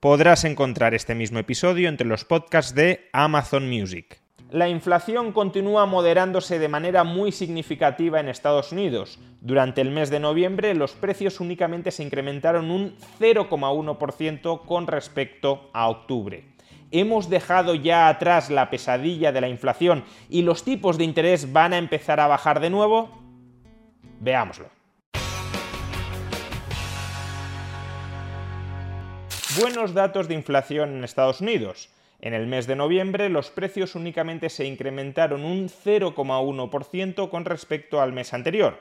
Podrás encontrar este mismo episodio entre los podcasts de Amazon Music. La inflación continúa moderándose de manera muy significativa en Estados Unidos. Durante el mes de noviembre los precios únicamente se incrementaron un 0,1% con respecto a octubre. ¿Hemos dejado ya atrás la pesadilla de la inflación y los tipos de interés van a empezar a bajar de nuevo? Veámoslo. Buenos datos de inflación en Estados Unidos. En el mes de noviembre los precios únicamente se incrementaron un 0,1% con respecto al mes anterior.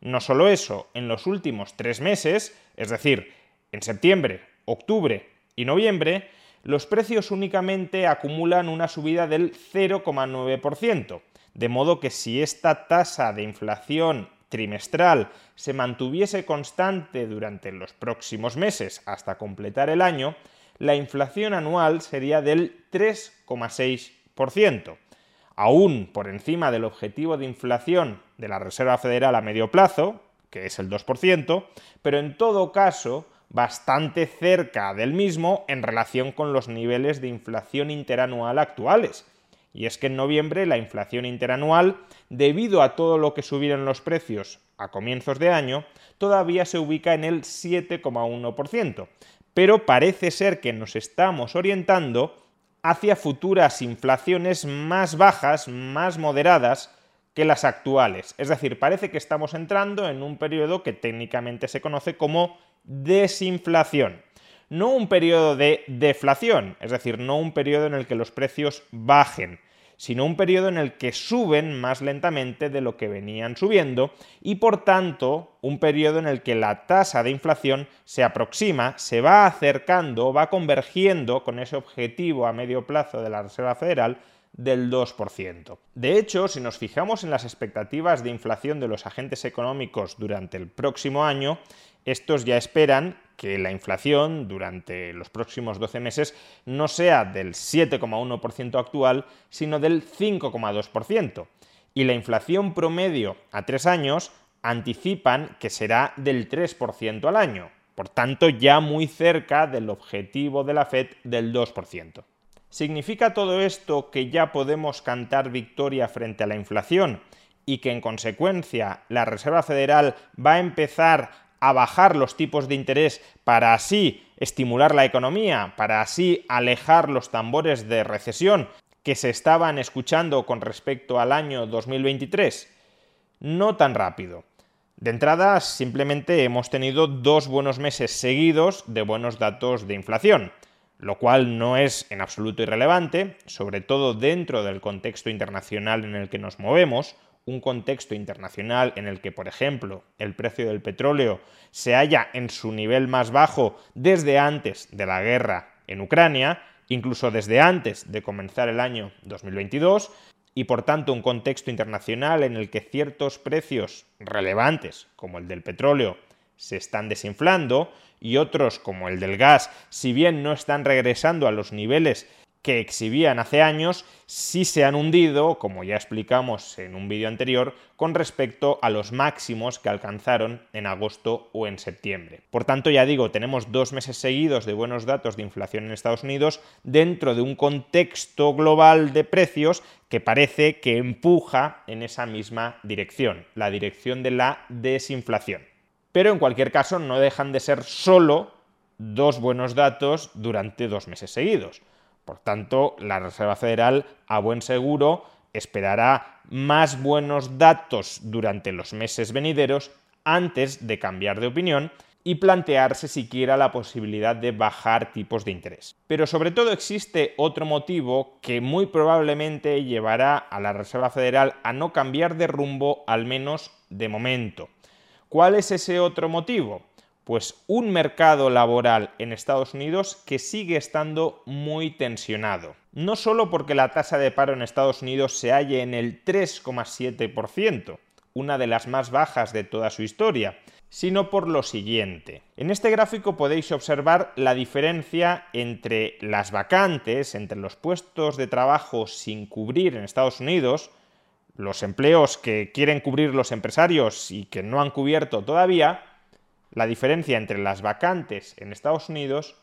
No solo eso, en los últimos tres meses, es decir, en septiembre, octubre y noviembre, los precios únicamente acumulan una subida del 0,9%, de modo que si esta tasa de inflación trimestral se mantuviese constante durante los próximos meses hasta completar el año, la inflación anual sería del 3,6%, aún por encima del objetivo de inflación de la Reserva Federal a medio plazo, que es el 2%, pero en todo caso bastante cerca del mismo en relación con los niveles de inflación interanual actuales. Y es que en noviembre la inflación interanual, debido a todo lo que subieron los precios a comienzos de año, todavía se ubica en el 7,1%, pero parece ser que nos estamos orientando hacia futuras inflaciones más bajas, más moderadas que las actuales. Es decir, parece que estamos entrando en un periodo que técnicamente se conoce como desinflación. No un periodo de deflación, es decir, no un periodo en el que los precios bajen, sino un periodo en el que suben más lentamente de lo que venían subiendo y por tanto un periodo en el que la tasa de inflación se aproxima, se va acercando, va convergiendo con ese objetivo a medio plazo de la Reserva Federal del 2%. De hecho, si nos fijamos en las expectativas de inflación de los agentes económicos durante el próximo año, estos ya esperan que la inflación durante los próximos 12 meses no sea del 7,1% actual, sino del 5,2%. Y la inflación promedio a tres años anticipan que será del 3% al año, por tanto ya muy cerca del objetivo de la Fed del 2%. ¿Significa todo esto que ya podemos cantar victoria frente a la inflación y que en consecuencia la Reserva Federal va a empezar a bajar los tipos de interés para así estimular la economía, para así alejar los tambores de recesión que se estaban escuchando con respecto al año 2023? No tan rápido. De entrada, simplemente hemos tenido dos buenos meses seguidos de buenos datos de inflación, lo cual no es en absoluto irrelevante, sobre todo dentro del contexto internacional en el que nos movemos, un contexto internacional en el que, por ejemplo, el precio del petróleo se halla en su nivel más bajo desde antes de la guerra en Ucrania, incluso desde antes de comenzar el año 2022, y por tanto un contexto internacional en el que ciertos precios relevantes, como el del petróleo, se están desinflando y otros, como el del gas, si bien no están regresando a los niveles que exhibían hace años sí se han hundido, como ya explicamos en un vídeo anterior, con respecto a los máximos que alcanzaron en agosto o en septiembre. Por tanto, ya digo, tenemos dos meses seguidos de buenos datos de inflación en Estados Unidos dentro de un contexto global de precios que parece que empuja en esa misma dirección, la dirección de la desinflación. Pero en cualquier caso no dejan de ser solo dos buenos datos durante dos meses seguidos. Por tanto, la Reserva Federal, a buen seguro, esperará más buenos datos durante los meses venideros antes de cambiar de opinión y plantearse siquiera la posibilidad de bajar tipos de interés. Pero sobre todo existe otro motivo que muy probablemente llevará a la Reserva Federal a no cambiar de rumbo, al menos de momento. ¿Cuál es ese otro motivo? Pues un mercado laboral en Estados Unidos que sigue estando muy tensionado. No solo porque la tasa de paro en Estados Unidos se halle en el 3,7%, una de las más bajas de toda su historia, sino por lo siguiente. En este gráfico podéis observar la diferencia entre las vacantes, entre los puestos de trabajo sin cubrir en Estados Unidos, los empleos que quieren cubrir los empresarios y que no han cubierto todavía, la diferencia entre las vacantes en Estados Unidos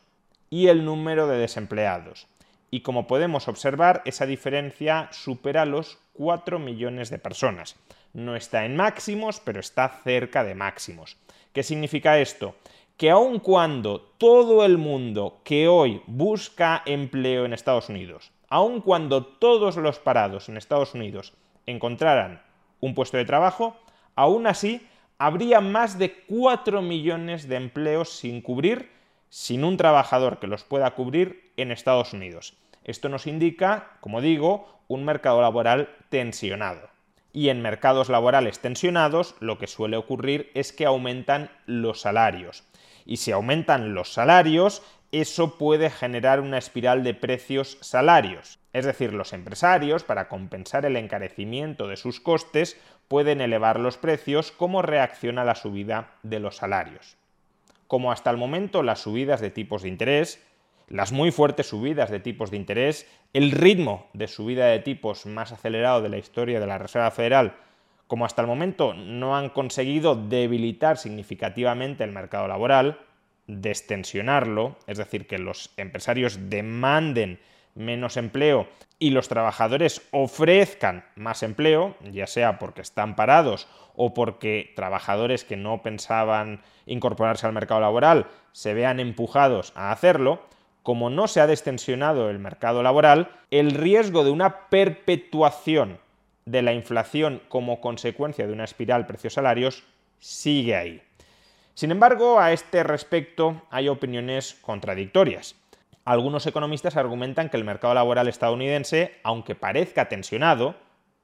y el número de desempleados. Y como podemos observar, esa diferencia supera los 4 millones de personas. No está en máximos, pero está cerca de máximos. ¿Qué significa esto? Que aun cuando todo el mundo que hoy busca empleo en Estados Unidos, aun cuando todos los parados en Estados Unidos encontraran un puesto de trabajo, aún así habría más de 4 millones de empleos sin cubrir, sin un trabajador que los pueda cubrir en Estados Unidos. Esto nos indica, como digo, un mercado laboral tensionado. Y en mercados laborales tensionados lo que suele ocurrir es que aumentan los salarios. Y si aumentan los salarios, eso puede generar una espiral de precios-salarios. Es decir, los empresarios, para compensar el encarecimiento de sus costes, pueden elevar los precios como reacción a la subida de los salarios. Como hasta el momento las subidas de tipos de interés, las muy fuertes subidas de tipos de interés, el ritmo de subida de tipos más acelerado de la historia de la Reserva Federal, como hasta el momento no han conseguido debilitar significativamente el mercado laboral, destensionarlo, es decir, que los empresarios demanden menos empleo y los trabajadores ofrezcan más empleo, ya sea porque están parados o porque trabajadores que no pensaban incorporarse al mercado laboral se vean empujados a hacerlo, como no se ha destensionado el mercado laboral, el riesgo de una perpetuación de la inflación como consecuencia de una espiral precios-salarios sigue ahí. Sin embargo, a este respecto hay opiniones contradictorias. Algunos economistas argumentan que el mercado laboral estadounidense, aunque parezca tensionado,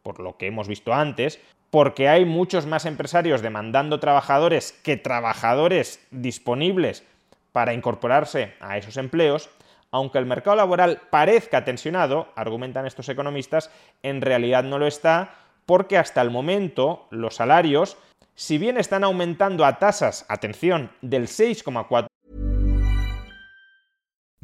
por lo que hemos visto antes, porque hay muchos más empresarios demandando trabajadores que trabajadores disponibles para incorporarse a esos empleos, aunque el mercado laboral parezca tensionado, argumentan estos economistas, en realidad no lo está porque hasta el momento los salarios, si bien están aumentando a tasas, atención, del 6,4%,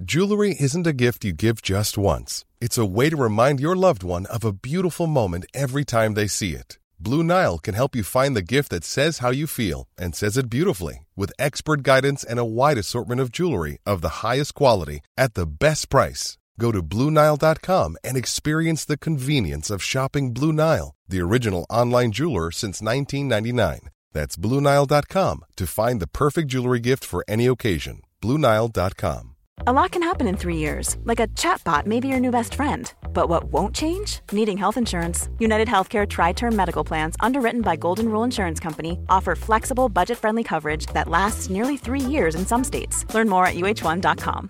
Jewelry isn't a gift you give just once. It's a way to remind your loved one of a beautiful moment every time they see it. Blue Nile can help you find the gift that says how you feel and says it beautifully with expert guidance and a wide assortment of jewelry of the highest quality at the best price. Go to BlueNile.com and experience the convenience of shopping Blue Nile, the original online jeweler since 1999. That's BlueNile.com to find the perfect jewelry gift for any occasion. BlueNile.com. A lot can happen in three years, like a chatbot may be your new best friend. But what won't change? Needing health insurance. United Healthcare Tri Term Medical Plans, underwritten by Golden Rule Insurance Company, offer flexible, budget friendly coverage that lasts nearly three years in some states. Learn more at uh1.com.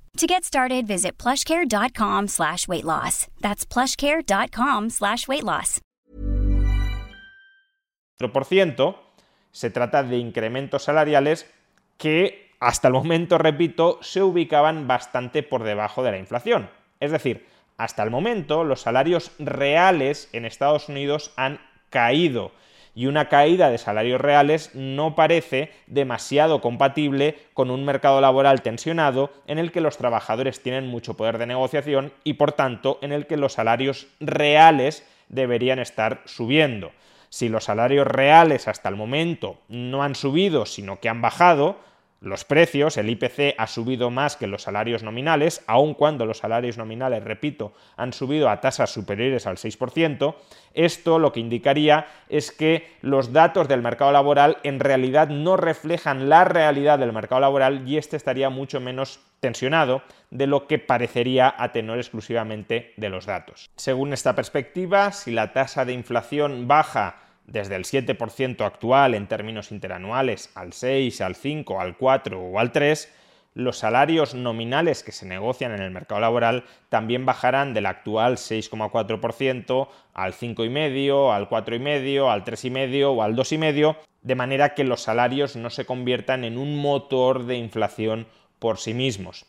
To get started, visit plushcare.com slash weight loss. That's plushcare.com slash weight loss. se trata de incrementos salariales que hasta el momento, repito, se ubicaban bastante por debajo de la inflación. Es decir, hasta el momento los salarios reales en Estados Unidos han caído y una caída de salarios reales no parece demasiado compatible con un mercado laboral tensionado en el que los trabajadores tienen mucho poder de negociación y por tanto en el que los salarios reales deberían estar subiendo. Si los salarios reales hasta el momento no han subido, sino que han bajado, los precios, el IPC ha subido más que los salarios nominales, aun cuando los salarios nominales, repito, han subido a tasas superiores al 6%, esto lo que indicaría es que los datos del mercado laboral en realidad no reflejan la realidad del mercado laboral y este estaría mucho menos tensionado de lo que parecería a tenor exclusivamente de los datos. Según esta perspectiva, si la tasa de inflación baja desde el 7% actual en términos interanuales al 6, al 5, al 4 o al 3, los salarios nominales que se negocian en el mercado laboral también bajarán del actual 6,4% al 5,5%, al 4,5%, al 3,5% o al 2,5%, de manera que los salarios no se conviertan en un motor de inflación por sí mismos.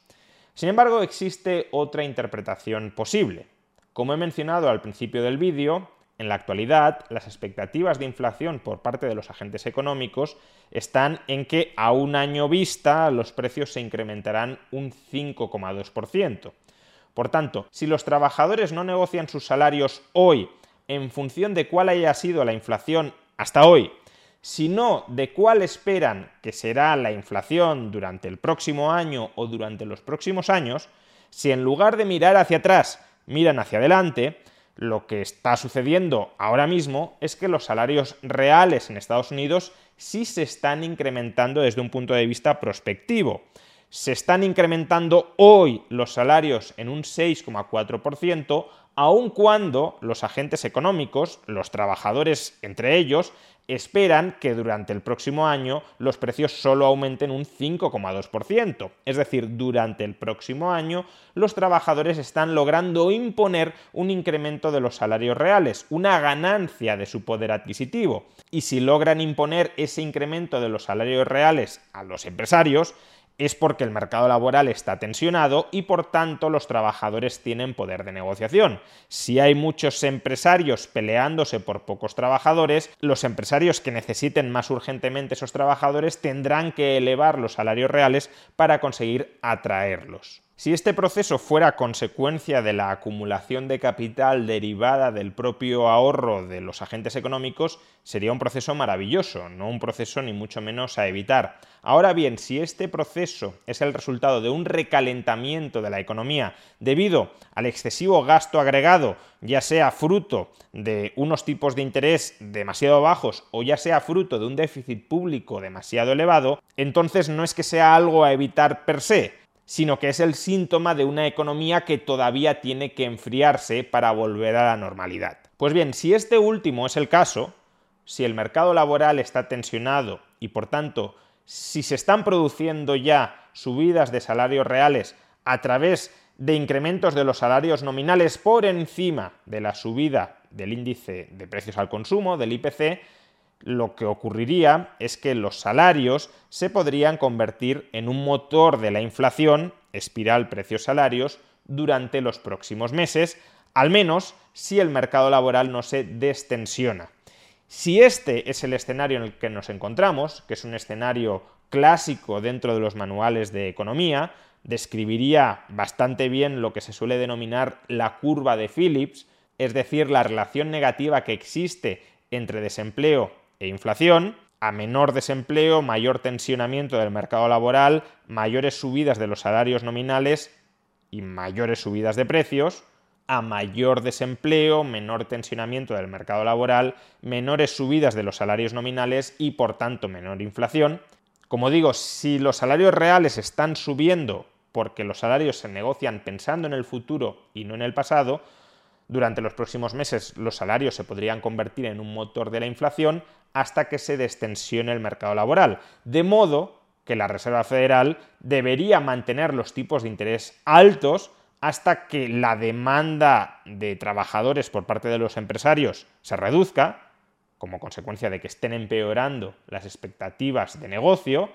Sin embargo, existe otra interpretación posible. Como he mencionado al principio del vídeo, en la actualidad, las expectativas de inflación por parte de los agentes económicos están en que a un año vista los precios se incrementarán un 5,2%. Por tanto, si los trabajadores no negocian sus salarios hoy en función de cuál haya sido la inflación hasta hoy, sino de cuál esperan que será la inflación durante el próximo año o durante los próximos años, si en lugar de mirar hacia atrás miran hacia adelante, lo que está sucediendo ahora mismo es que los salarios reales en Estados Unidos sí se están incrementando desde un punto de vista prospectivo. Se están incrementando hoy los salarios en un 6,4%, aun cuando los agentes económicos, los trabajadores entre ellos, esperan que durante el próximo año los precios solo aumenten un 5,2%. Es decir, durante el próximo año los trabajadores están logrando imponer un incremento de los salarios reales, una ganancia de su poder adquisitivo. Y si logran imponer ese incremento de los salarios reales a los empresarios, es porque el mercado laboral está tensionado y por tanto los trabajadores tienen poder de negociación. Si hay muchos empresarios peleándose por pocos trabajadores, los empresarios que necesiten más urgentemente esos trabajadores tendrán que elevar los salarios reales para conseguir atraerlos. Si este proceso fuera consecuencia de la acumulación de capital derivada del propio ahorro de los agentes económicos, sería un proceso maravilloso, no un proceso ni mucho menos a evitar. Ahora bien, si este proceso es el resultado de un recalentamiento de la economía debido al excesivo gasto agregado, ya sea fruto de unos tipos de interés demasiado bajos o ya sea fruto de un déficit público demasiado elevado, entonces no es que sea algo a evitar per se, sino que es el síntoma de una economía que todavía tiene que enfriarse para volver a la normalidad. Pues bien, si este último es el caso, si el mercado laboral está tensionado y por tanto si se están produciendo ya subidas de salarios reales a través de incrementos de los salarios nominales por encima de la subida del índice de precios al consumo, del IPC, lo que ocurriría es que los salarios se podrían convertir en un motor de la inflación, espiral precios-salarios, durante los próximos meses, al menos si el mercado laboral no se destensiona. Si este es el escenario en el que nos encontramos, que es un escenario clásico dentro de los manuales de economía, describiría bastante bien lo que se suele denominar la curva de Phillips, es decir, la relación negativa que existe entre desempleo e inflación, a menor desempleo, mayor tensionamiento del mercado laboral, mayores subidas de los salarios nominales y mayores subidas de precios, a mayor desempleo, menor tensionamiento del mercado laboral, menores subidas de los salarios nominales y por tanto menor inflación. Como digo, si los salarios reales están subiendo porque los salarios se negocian pensando en el futuro y no en el pasado, durante los próximos meses los salarios se podrían convertir en un motor de la inflación hasta que se destensione el mercado laboral. De modo que la Reserva Federal debería mantener los tipos de interés altos hasta que la demanda de trabajadores por parte de los empresarios se reduzca, como consecuencia de que estén empeorando las expectativas de negocio,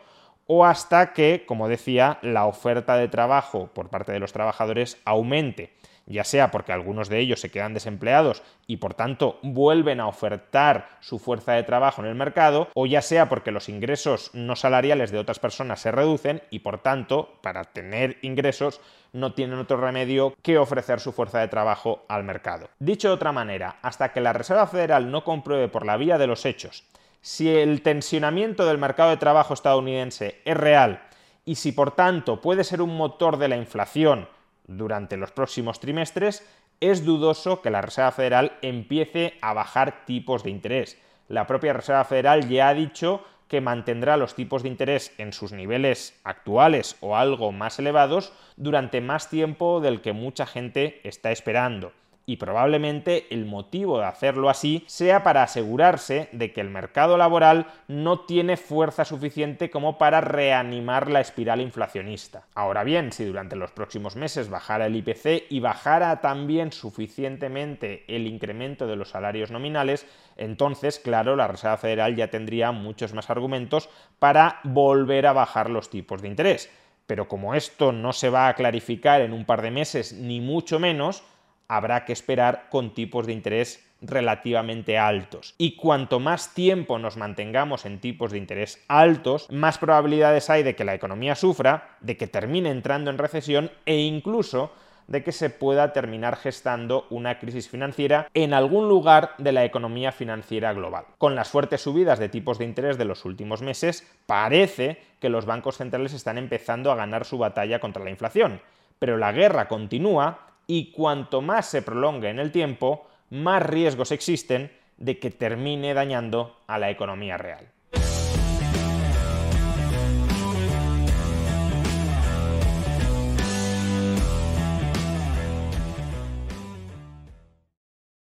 o hasta que, como decía, la oferta de trabajo por parte de los trabajadores aumente ya sea porque algunos de ellos se quedan desempleados y por tanto vuelven a ofertar su fuerza de trabajo en el mercado, o ya sea porque los ingresos no salariales de otras personas se reducen y por tanto, para tener ingresos, no tienen otro remedio que ofrecer su fuerza de trabajo al mercado. Dicho de otra manera, hasta que la Reserva Federal no compruebe por la vía de los hechos si el tensionamiento del mercado de trabajo estadounidense es real y si por tanto puede ser un motor de la inflación durante los próximos trimestres, es dudoso que la Reserva Federal empiece a bajar tipos de interés. La propia Reserva Federal ya ha dicho que mantendrá los tipos de interés en sus niveles actuales o algo más elevados durante más tiempo del que mucha gente está esperando y probablemente el motivo de hacerlo así sea para asegurarse de que el mercado laboral no tiene fuerza suficiente como para reanimar la espiral inflacionista. Ahora bien, si durante los próximos meses bajara el IPC y bajara también suficientemente el incremento de los salarios nominales, entonces, claro, la Reserva Federal ya tendría muchos más argumentos para volver a bajar los tipos de interés. Pero como esto no se va a clarificar en un par de meses, ni mucho menos, habrá que esperar con tipos de interés relativamente altos. Y cuanto más tiempo nos mantengamos en tipos de interés altos, más probabilidades hay de que la economía sufra, de que termine entrando en recesión e incluso de que se pueda terminar gestando una crisis financiera en algún lugar de la economía financiera global. Con las fuertes subidas de tipos de interés de los últimos meses, parece que los bancos centrales están empezando a ganar su batalla contra la inflación. Pero la guerra continúa y cuanto más se prolongue en el tiempo, más riesgos existen de que termine dañando a la economía real.